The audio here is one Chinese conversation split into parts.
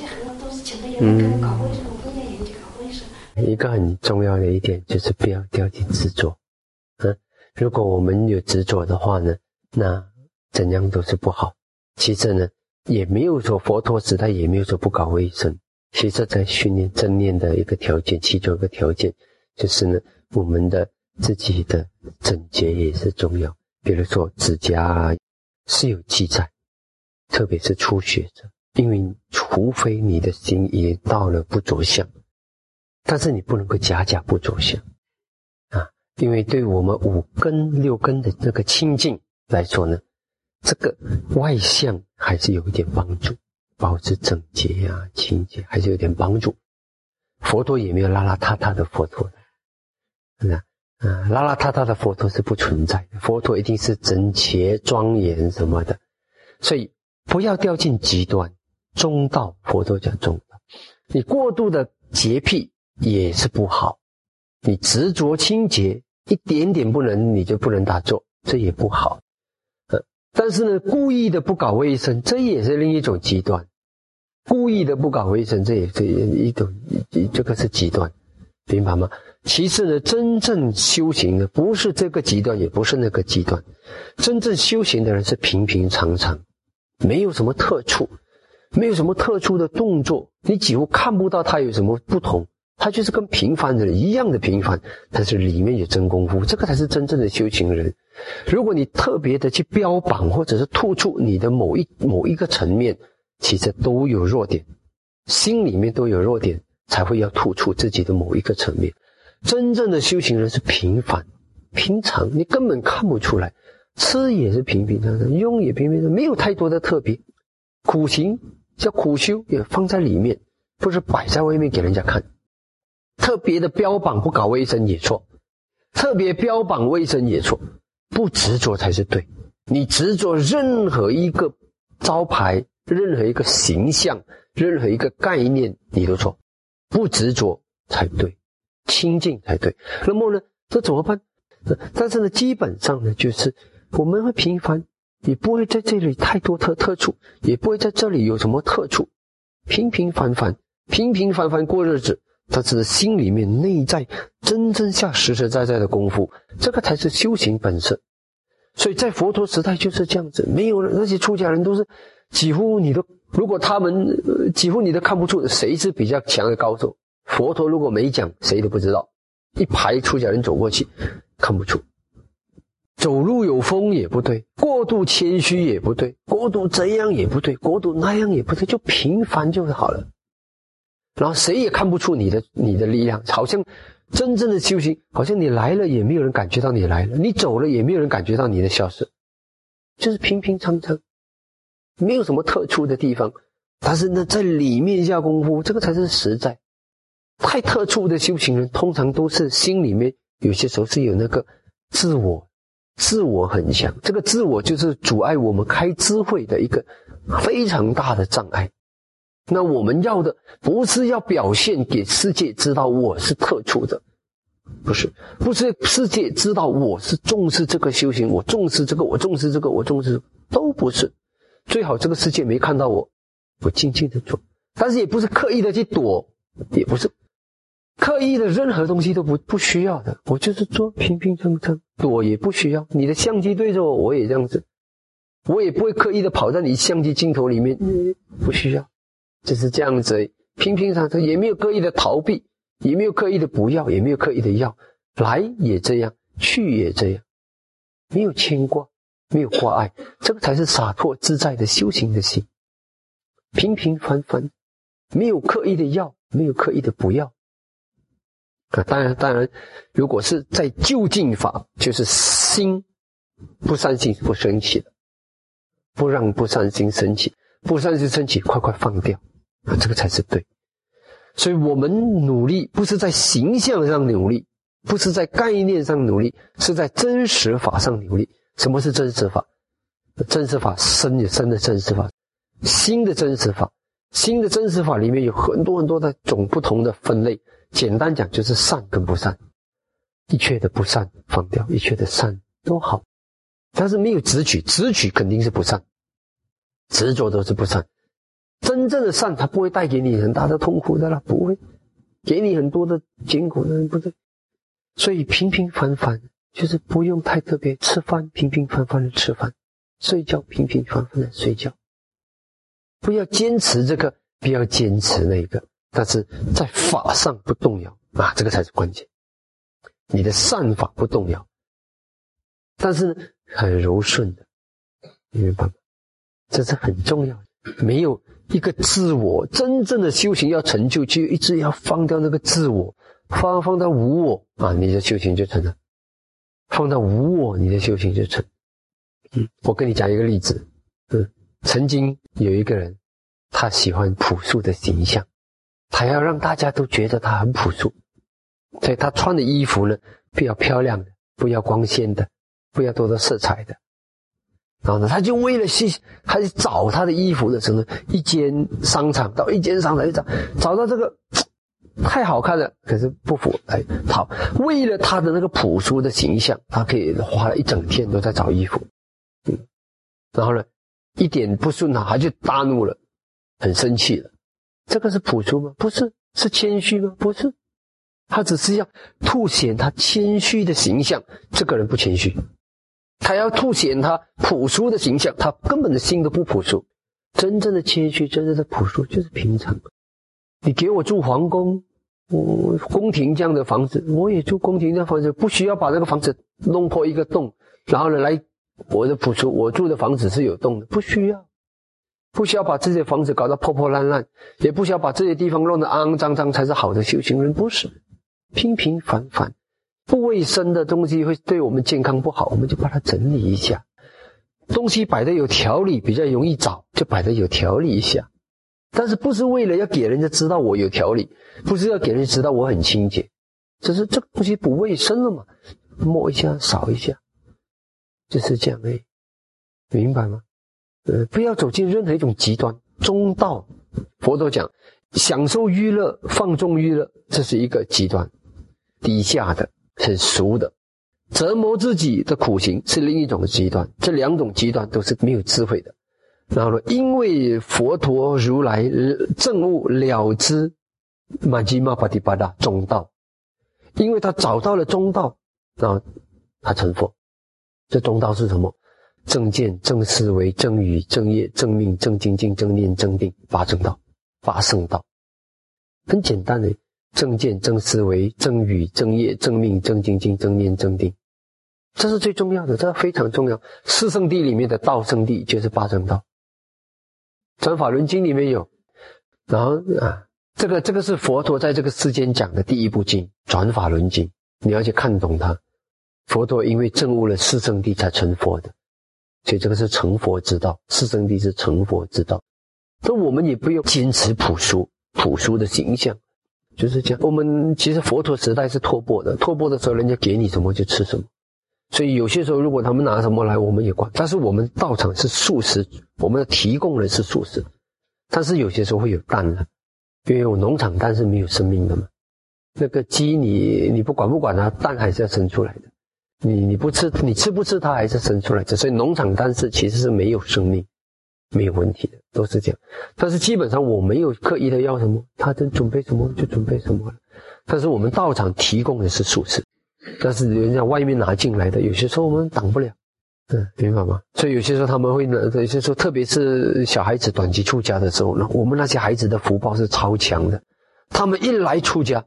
且很多都是前面有人跟搞卫生，我不愿意去搞卫生。一个很重要的一点就是不要掉进执着。嗯，如果我们有执着的话呢，那怎样都是不好。其实呢，也没有说佛陀时代也没有说不搞卫生。其实，在训练正念的一个条件，其中一个条件就是呢，我们的自己的整洁也是重要。比如说指甲，是有记载，特别是初学者，因为除非你的心也到了不着相，但是你不能够假假不着相啊，因为对我们五根六根的这个清净来说呢，这个外相还是有一点帮助。保持整洁呀、清洁还是有点帮助。佛陀也没有邋邋遢遢的佛陀的，是嗯，邋邋遢遢的佛陀是不存在的。佛陀一定是整洁庄严什么的，所以不要掉进极端。中道，佛陀讲中道。你过度的洁癖也是不好，你执着清洁一点点不能，你就不能打坐，这也不好。呃，但是呢，故意的不搞卫生，这也是另一种极端。故意的不搞卫生，这也是一种，这个是极端，明白吗？其次呢，真正修行的不是这个极端，也不是那个极端，真正修行的人是平平常常，没有什么特处，没有什么特殊的动作，你几乎看不到他有什么不同，他就是跟平凡人一样的平凡，但是里面有真功夫，这个才是真正的修行人。如果你特别的去标榜，或者是突出你的某一某一个层面。其实都有弱点，心里面都有弱点，才会要突出自己的某一个层面。真正的修行人是平凡、平常，你根本看不出来。吃也是平平常常，用也平平常常，没有太多的特别。苦行叫苦修，也放在里面，不是摆在外面给人家看。特别的标榜不搞卫生也错，特别标榜卫生也错，不执着才是对。你执着任何一个招牌。任何一个形象，任何一个概念，你都错，不执着才对，清净才对。那么呢，这怎么办？但是呢，基本上呢，就是我们会平凡，也不会在这里太多特特处，也不会在这里有什么特处，平平凡凡，平平凡凡过日子。他只是心里面内在真正下实实在在的功夫，这个才是修行本身。所以在佛陀时代就是这样子，没有那些出家人都是。几乎你都，如果他们，几乎你都看不出谁是比较强的高手。佛陀如果没讲，谁都不知道。一排出家人走过去，看不出。走路有风也不对，过度谦虚也不对，过度这样也不对，过度那样也不对，就平凡就好了。然后谁也看不出你的你的力量，好像真正的修行，好像你来了也没有人感觉到你来了，你走了也没有人感觉到你的消失，就是平平常常。没有什么特殊的地方，但是呢，在里面下功夫，这个才是实在。太特殊的修行人，通常都是心里面有些时候是有那个自我，自我很强。这个自我就是阻碍我们开智慧的一个非常大的障碍。那我们要的不是要表现给世界知道我是特殊的，不是，不是世界知道我是重视这个修行，我重视这个，我重视这个，我重视，都不是。最好这个世界没看到我，我静静的做，但是也不是刻意的去躲，也不是刻意的，任何东西都不不需要的，我就是做平平常常，躲也不需要。你的相机对着我，我也这样子，我也不会刻意的跑在你相机镜头里面，不需要，就是这样子，平平常常，也没有刻意的逃避，也没有刻意的不要，也没有刻意的要，来也这样，去也这样，没有牵挂。没有挂碍，这个才是洒脱自在的修行的心。平平凡凡，没有刻意的要，没有刻意的不要。啊，当然，当然，如果是在就近法，就是心不善心不生起的，不让不善心升起，不善心升起，快快放掉啊，这个才是对。所以我们努力不是在形象上努力，不是在概念上努力，是在真实法上努力。什么是真实法？真实法生也生的真实法，新的真实法，新的真实法里面有很多很多的种不同的分类。简单讲就是善跟不善，一切的不善放掉，一切的善都好，但是没有执取，执取肯定是不善，执着都是不善。真正的善，它不会带给你很大的痛苦的了，不会给你很多的艰苦的，不对。所以平平凡凡，就是不用太特别。吃饭平平凡凡的吃饭，睡觉平平凡凡的睡觉。不要坚持这个，不要坚持那个，但是在法上不动摇啊，这个才是关键。你的善法不动摇，但是呢，很柔顺的，明白吗？这是很重要的。没有一个自我真正的修行要成就，就一直要放掉那个自我，放放到无我啊，你的修行就成了。放到无我，你的修行就成。嗯，我跟你讲一个例子。嗯，曾经有一个人，他喜欢朴素的形象，他要让大家都觉得他很朴素，所以他穿的衣服呢，不要漂亮的，不要光鲜的，不要多的色彩的。然后呢，他就为了去，他去找他的衣服的时候呢，一间商场到一间商场去找，找到这个太好看了，可是不符。哎，好，为了他的那个朴素的形象，他可以花了一整天都在找衣服。嗯，然后呢，一点不顺他，他就大怒了，很生气了。这个是朴素吗？不是，是谦虚吗？不是，他只是要凸显他谦虚的形象。这个人不谦虚。他要凸显他朴素的形象，他根本的心都不朴素。真正的谦虚，真正的朴素，就是平常。你给我住皇宫，我宫廷这样的房子，我也住宫廷这样的房子，不需要把这个房子弄破一个洞，然后呢来我的朴素，我住的房子是有洞的，不需要，不需要把这些房子搞得破破烂烂，也不需要把这些地方弄得肮肮脏脏才是好的修行人，不是，平平凡凡。不卫生的东西会对我们健康不好，我们就把它整理一下。东西摆的有条理，比较容易找，就摆的有条理一下。但是不是为了要给人家知道我有条理，不是要给人家知道我很清洁，只是这个东西不卫生了嘛，摸一下，扫一下，就是这样，明白吗？呃，不要走进任何一种极端，中道。佛陀讲，享受娱乐、放纵娱乐，这是一个极端，低下的。很俗的，折磨自己的苦行是另一种极端，这两种极端都是没有智慧的。然后呢，因为佛陀如来证悟了知玛吉玛巴提巴达中道，因为他找到了中道，然后他成佛。这中道是什么？正见、正思维、正语、正业、正命、正精进、正念、正定，八正道、八圣道，很简单的。正见、正思维、正语、正业、正命、正精进、正念、正定，这是最重要的，这非常重要。四圣地里面的道圣地就是八正道，《转法轮经》里面有。然后啊，这个这个是佛陀在这个世间讲的第一部经《转法轮经》，你要去看懂它。佛陀因为证悟了四圣地才成佛的，所以这个是成佛之道。四圣地是成佛之道，那我们也不用坚持朴素、朴素的形象。就是这样。我们其实佛陀时代是托钵的，托钵的时候人家给你什么就吃什么，所以有些时候如果他们拿什么来，我们也管。但是我们道场是素食，我们的提供人是素食，但是有些时候会有蛋的，因为我农场蛋是没有生命的嘛。那个鸡你你不管不管它，蛋还是要生出来的。你你不吃你吃不吃它还是生出来的，所以农场但是其实是没有生命。没有问题的，都是这样。但是基本上我没有刻意的要什么，他的准备什么就准备什么。但是我们道场提供的是素食，但是人家外面拿进来的，有些时候我们挡不了，嗯，明白吗？所以有些时候他们会呢，有些时候特别是小孩子短期出家的时候呢，我们那些孩子的福报是超强的。他们一来出家，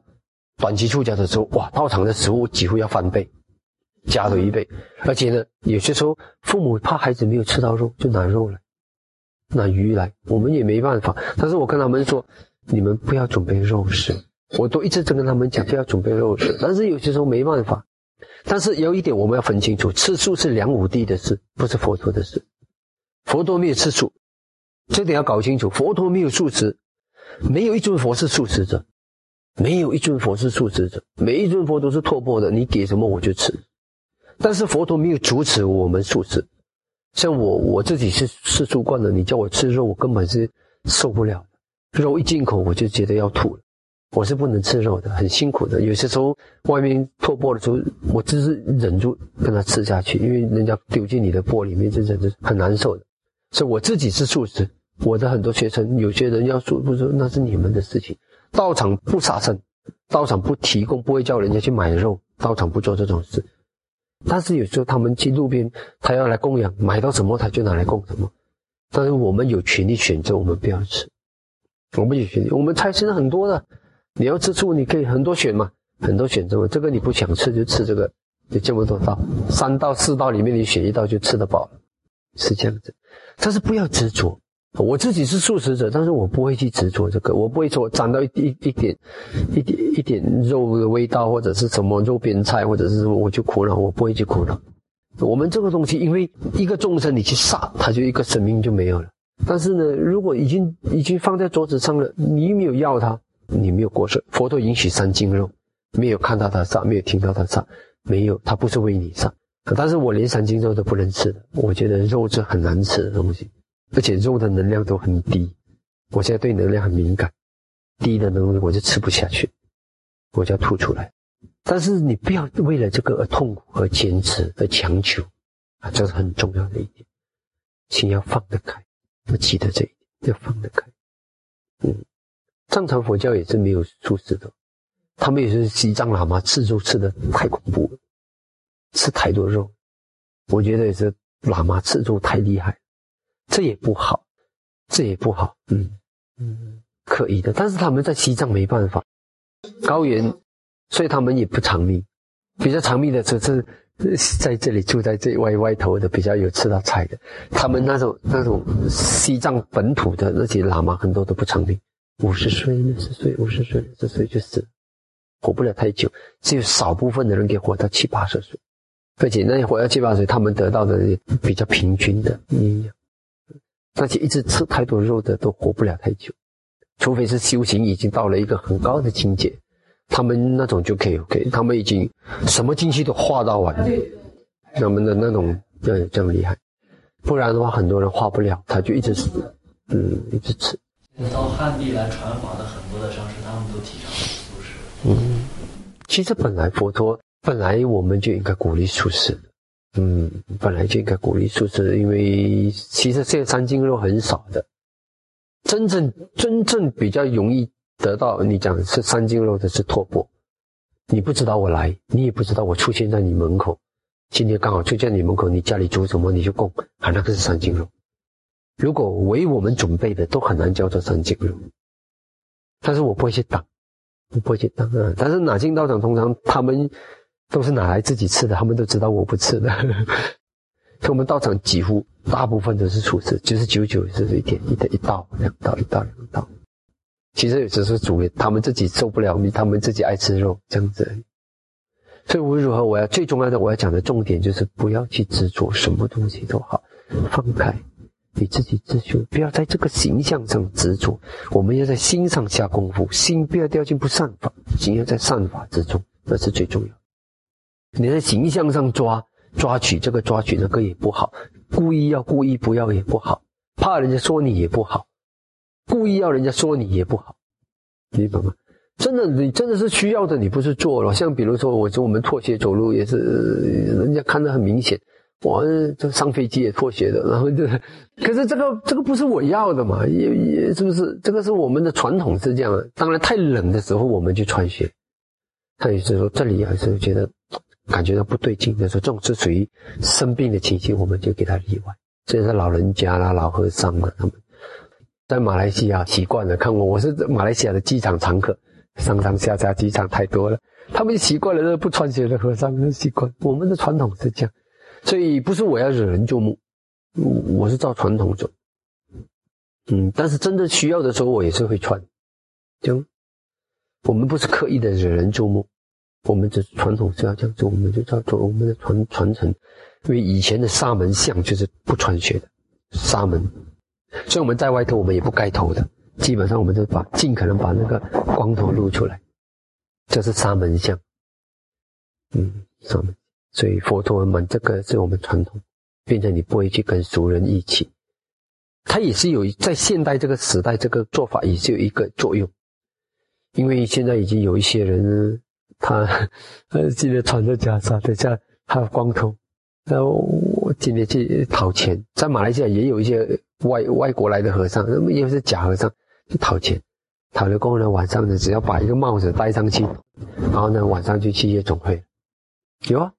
短期出家的时候，哇，道场的食物几乎要翻倍，加了一倍。而且呢，有些时候父母怕孩子没有吃到肉，就拿肉来。拿鱼来，我们也没办法。但是我跟他们说，你们不要准备肉食，我都一直在跟他们讲，不要准备肉食。但是有些时候没办法。但是有一点我们要分清楚，吃素是梁武帝的事，不是佛陀的事。佛陀没有吃素，这点要搞清楚。佛陀没有素食，没有一尊佛是素食者，没有一尊佛是素食者，每一尊佛都是托钵的，你给什么我就吃。但是佛陀没有阻止我们素食。像我我自己是吃素惯了，你叫我吃肉，我根本是受不了的。肉一进口我就觉得要吐了，我是不能吃肉的，很辛苦的。有些时候外面破钵的时候，我只是忍住跟他吃下去，因为人家丢进你的钵里面，就忍着很难受的。所以我自己是素食，我的很多学生，有些人要说不说那是你们的事情，道场不杀生，道场不提供，不会叫人家去买肉，道场不做这种事。但是有时候他们去路边，他要来供养，买到什么他就拿来供什么。但是我们有权利选择，我们不要吃。我们有权利，我们菜现在很多的，你要吃醋，你可以很多选嘛，很多选择嘛。这个你不想吃就吃这个，就这么多道，三道四道里面你选一道就吃得饱了，是这样子。但是不要执着。我自己是素食者，但是我不会去执着这个，我不会说沾到一一一点一点一点肉的味道，或者是什么肉边菜，或者是什么，我就苦恼，我不会去苦恼。我们这个东西，因为一个众生你去杀，他就一个生命就没有了。但是呢，如果已经已经放在桌子上了，你没有要它，你没有过失。佛陀允许三斤肉，没有看到他杀，没有听到他杀，没有，他不是为你杀。但是我连三斤肉都不能吃的，我觉得肉是很难吃的东西。而且肉的能量都很低，我现在对能量很敏感，低的能量我就吃不下去，我就要吐出来。但是你不要为了这个而痛苦、而坚持、而强求，啊，这是很重要的一点，请要放得开，要记得这一点，要放得开。嗯，藏传佛教也是没有素食的，他们也是西藏喇嘛吃肉吃的太恐怖了，吃太多肉，我觉得也是喇嘛吃肉太厉害。这也不好，这也不好，嗯嗯，可以的。但是他们在西藏没办法，高原，所以他们也不长命。比较长命的只是在这里住在这歪歪头的，比较有吃到菜的。他们那种那种西藏本土的那些喇嘛，很多都不长命，五十岁、六十岁、五十岁、六十岁就死，活不了太久。只有少部分的人可以活到七八十岁，而且那些活到七八十岁，他们得到的比较平均的营养。那些一直吃太多肉的都活不了太久，除非是修行已经到了一个很高的境界，他们那种就可以，OK，他们已经什么精气都化到完，那么的那种要有这样厉害，不然的话很多人化不了，他就一直死，嗯，一直吃。到汉地来传法的很多的上师，他们都提倡素食。嗯，其实本来佛陀本来我们就应该鼓励素食的。嗯，本来就应该鼓励素食，因为其实现在三斤肉很少的，真正真正比较容易得到你讲是三斤肉的是托钵，你不知道我来，你也不知道我出现在你门口，今天刚好出现你门口，你家里煮什么你就供，啊，那个是三斤肉。如果为我们准备的都很难叫做三斤肉，但是我不会去挡，我不会去挡啊。但是哪进道场通常他们。都是拿来自己吃的，他们都知道我不吃的。所以我们道场几乎大部分都是厨师，就是九九是一点一的一道两道一道两道。其实有时是煮给他们自己受不了，他们自己爱吃肉这样子。所以无论如何，我要最重要的我要讲的重点就是不要去执着什么东西都好，放开你自己自修，不要在这个形象上执着。我们要在心上下功夫，心不要掉进不善法，心要在善法之中，那是最重要。你在形象上抓抓取这个抓取那个也不好，故意要故意不要也不好，怕人家说你也不好，故意要人家说你也不好，明白吗？真的，你真的是需要的，你不是做了。像比如说，我说我们拖鞋走路也是，人家看得很明显，我这上飞机也拖鞋的，然后就，可是这个这个不是我要的嘛，也也是不是？这个是我们的传统是这样的。当然，太冷的时候我们就穿鞋。他也是说，这里还是觉得。感觉到不对劲的时候，这种是属于生病的情形，我们就给他例外。这是老人家啦、老和尚嘛，他们在马来西亚习惯了。看我，我是马来西亚的机场常客，上上下下机场太多了，他们习惯了那不穿鞋的和尚，习惯。我们的传统是这样，所以不是我要惹人注目，我是照传统走。嗯，但是真的需要的时候，我也是会穿。就我们不是刻意的惹人注目。我们的传统是要这样做，我们就叫做我们的传传承。因为以前的沙门像就是不穿鞋的沙门，所以我们在外头我们也不盖头的，基本上我们就把尽可能把那个光头露出来，这是沙门像。嗯，沙门。所以佛陀们这个是我们传统，变成你不会去跟俗人一起，它也是有在现代这个时代这个做法也是有一个作用，因为现在已经有一些人。他，呃，今天穿着袈裟，等下还有光头。然后我今天去讨钱，在马来西亚也有一些外外国来的和尚，那么也是假和尚，去讨钱，讨了过后呢，晚上呢，只要把一个帽子戴上去，然后呢，晚上就去夜总会，有啊，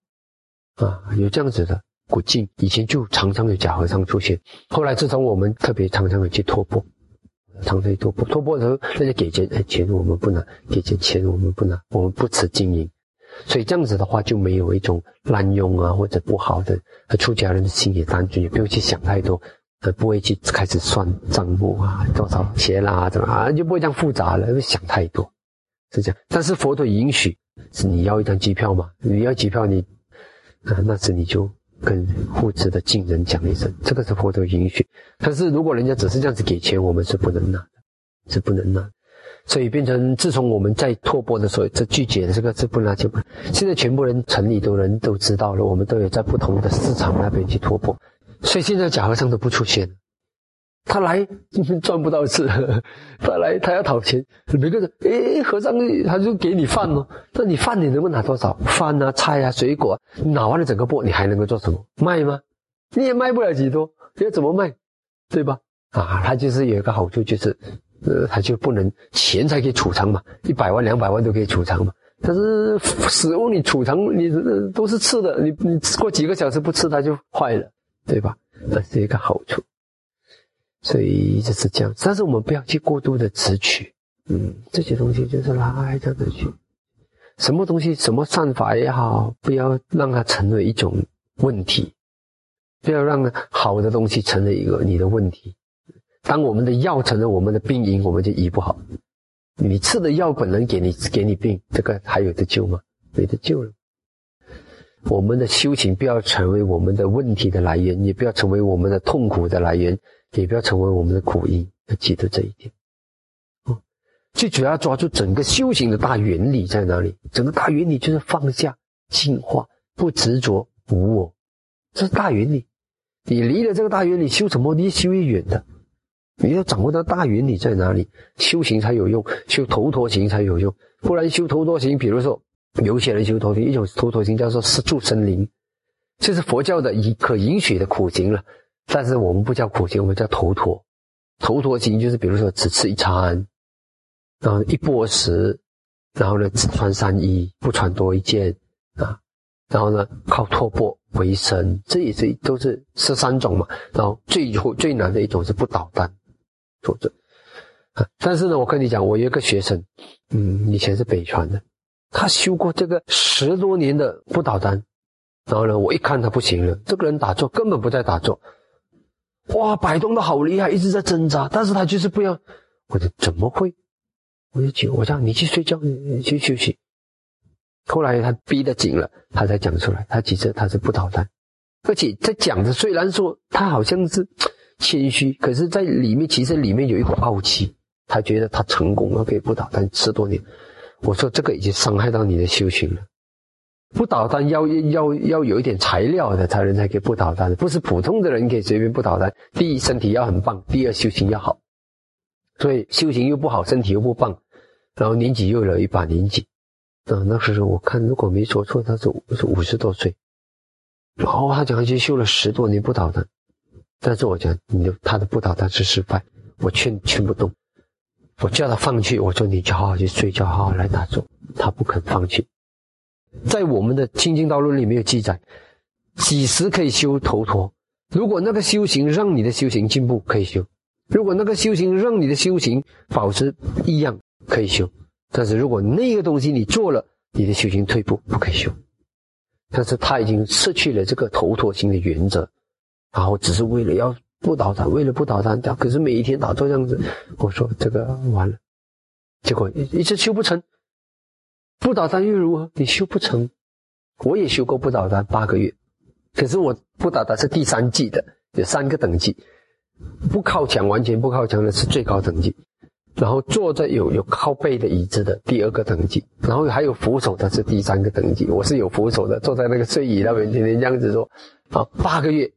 啊，有这样子的古镜，以前就常常有假和尚出现。后来自从我们特别常常的去托钵，常常去托钵，托钵的时候，大家给钱，哎，钱我们不拿，给钱钱我们不拿，我们不辞经营。所以这样子的话，就没有一种滥用啊或者不好的。出家人的心也单纯，也不用去想太多，呃，不会去开始算账目啊，多少钱啦，怎么啊，就不会这样复杂了，会想太多，是这样。但是佛陀允许，是你要一张机票嘛？你要机票，你啊，那时你就跟护持的近人讲一声，这个是佛陀允许。但是如果人家只是这样子给钱，我们是不能拿的，是不能拿。所以变成，自从我们在拓钵的时候，这拒绝这个这不拿就不。现在全部人城里的人都知道了，我们都有在不同的市场那边去拓钵，所以现在假和尚都不出现了。他来赚不到吃，他来他要讨钱，每个人诶和尚他就给你饭哦，那你饭你能够拿多少？饭啊菜啊水果，你拿完了整个钵，你还能够做什么？卖吗？你也卖不了几多，要怎么卖？对吧？啊，他就是有一个好处就是。呃，他就不能钱才可以储藏嘛，一百万、两百万都可以储藏嘛。但是食物你储藏，你都是吃的，你你过几个小时不吃它就坏了，对吧？这是一个好处。所以就是这样，但是我们不要去过度的执取，嗯，这些东西就是来这样子去，什么东西什么善法也好，不要让它成为一种问题，不要让好的东西成为一个你的问题。当我们的药成了我们的病因，我们就医不好。你吃的药本能给你给你病，这个还有得救吗？没得救了。我们的修行不要成为我们的问题的来源，也不要成为我们的痛苦的来源，也不要成为我们的苦因。要记得这一点。哦，最主要抓住整个修行的大原理在哪里？整个大原理就是放下、净化、不执着、无我，这是大原理。你离了这个大原理，修什么？越修越远的。你要掌握到大原理在哪里，修行才有用，修头陀行才有用。不然修头陀行，比如说有些人修头陀，一种头陀行叫做是住森林，这是佛教的可允许的苦行了。但是我们不叫苦行，我们叫头陀。头陀行就是比如说只吃一餐，然后一钵食，然后呢只穿三衣，不穿多一件啊，然后呢靠托钵为生，这也是都是十三种嘛。然后最后最难的一种是不捣蛋。作者啊，但是呢，我跟你讲，我有一个学生，嗯，以前是北传的，他修过这个十多年的不倒单，然后呢，我一看他不行了，这个人打坐根本不在打坐，哇，摆动的好厉害，一直在挣扎，但是他就是不要，我说怎么会？我就讲，我讲你去睡觉，你去休息。后来他逼得紧了，他才讲出来，他其实他是不倒单，而且在讲的虽然说他好像是。谦虚，可是，在里面其实里面有一股傲气，他觉得他成功了，可以不倒单十多年。我说这个已经伤害到你的修行了。不捣蛋要要要有一点材料的才人才可以不捣蛋，不是普通的人可以随便不捣蛋。第一，身体要很棒；第二，修行要好。所以修行又不好，身体又不棒，然后年纪又有一把年纪。啊，那时候我看如果没说错，他是是五十多岁。然后他讲他去修了十多年不倒单。但是我讲，你的他的不倒他是失败，我劝劝不动，我叫他放弃，我说你就好好去睡觉，好好来打坐，他不肯放弃。在我们的清净道论里面有记载，几时可以修头陀？如果那个修行让你的修行进步，可以修；如果那个修行让你的修行保持一样，可以修。但是如果那个东西你做了，你的修行退步，不可以修。但是他已经失去了这个头陀心的原则。然后只是为了要不倒单，为了不倒他，可是每一天打坐这样子，我说这个完了，结果一直修不成。不倒单又如何？你修不成，我也修过不倒单八个月，可是我不倒单是第三季的，有三个等级，不靠墙完全不靠墙的是最高等级，然后坐着有有靠背的椅子的第二个等级，然后还有扶手的是第三个等级，我是有扶手的，坐在那个睡椅那边天天这样子做，啊，八个月。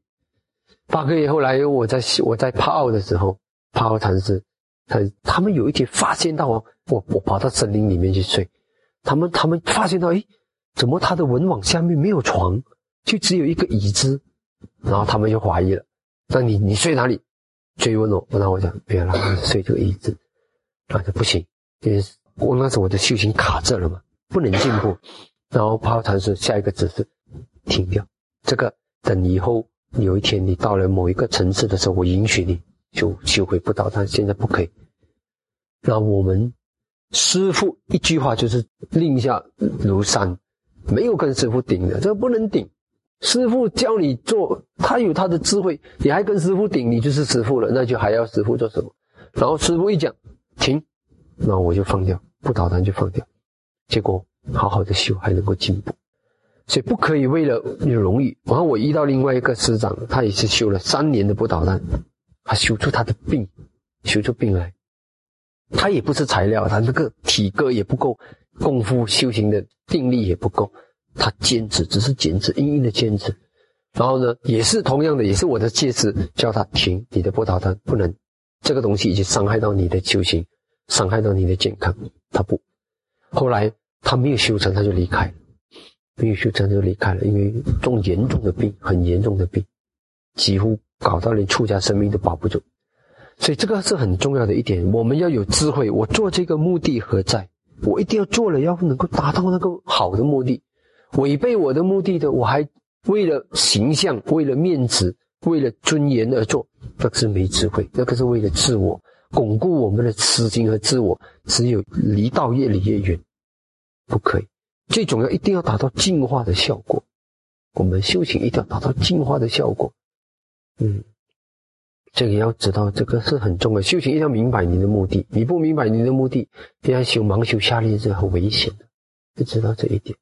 八个月后来，我在我在帕奥的时候，帕奥禅师，他他们有一天发现到哦，我我跑到森林里面去睡，他们他们发现到，哎，怎么他的文网下面没有床，就只有一个椅子，然后他们就怀疑了，那你你睡哪里？追问我，那我讲没有啦，睡这个椅子，啊，就不行，因为我那时候我的修行卡这了嘛，不能进步。然后泡禅师下一个指示，停掉这个，等以后有一天你到了某一个层次的时候，我允许你就修回不倒，但现在不可以。那我们师傅一句话就是令下如山，没有跟师傅顶的，这个不能顶。师傅教你做，他有他的智慧，你还跟师傅顶，你就是师傅了，那就还要师傅做什么？然后师傅一讲停，那我就放掉，不捣蛋就放掉，结果好好的修还能够进步，所以不可以为了你荣誉。然后我遇到另外一个师长，他也是修了三年的不捣蛋，他修出他的病，修出病来，他也不是材料，他那个体格也不够，功夫修行的定力也不够。他坚持，只是坚持，硬硬的坚持。然后呢，也是同样的，也是我的戒指，叫他停，你的波涛他不能，这个东西已经伤害到你的修行，伤害到你的健康，他不。后来他没有修成，他就离开了，没有修成就离开了，因为重严重的病，很严重的病，几乎搞到连出家生命都保不住。所以这个是很重要的一点，我们要有智慧。我做这个目的何在？我一定要做了，要能够达到那个好的目的。违背我的目的的，我还为了形象、为了面子、为了尊严而做，那是没智慧，那个是为了自我巩固我们的私心和自我，只有离道越离越远，不可以。最重要，一定要达到净化的效果。我们修行一定要达到净化的效果。嗯，这个要知道，这个是很重要。修行一定要明白你的目的，你不明白你的目的，这样修盲修下劣是很危险的，要知道这一点。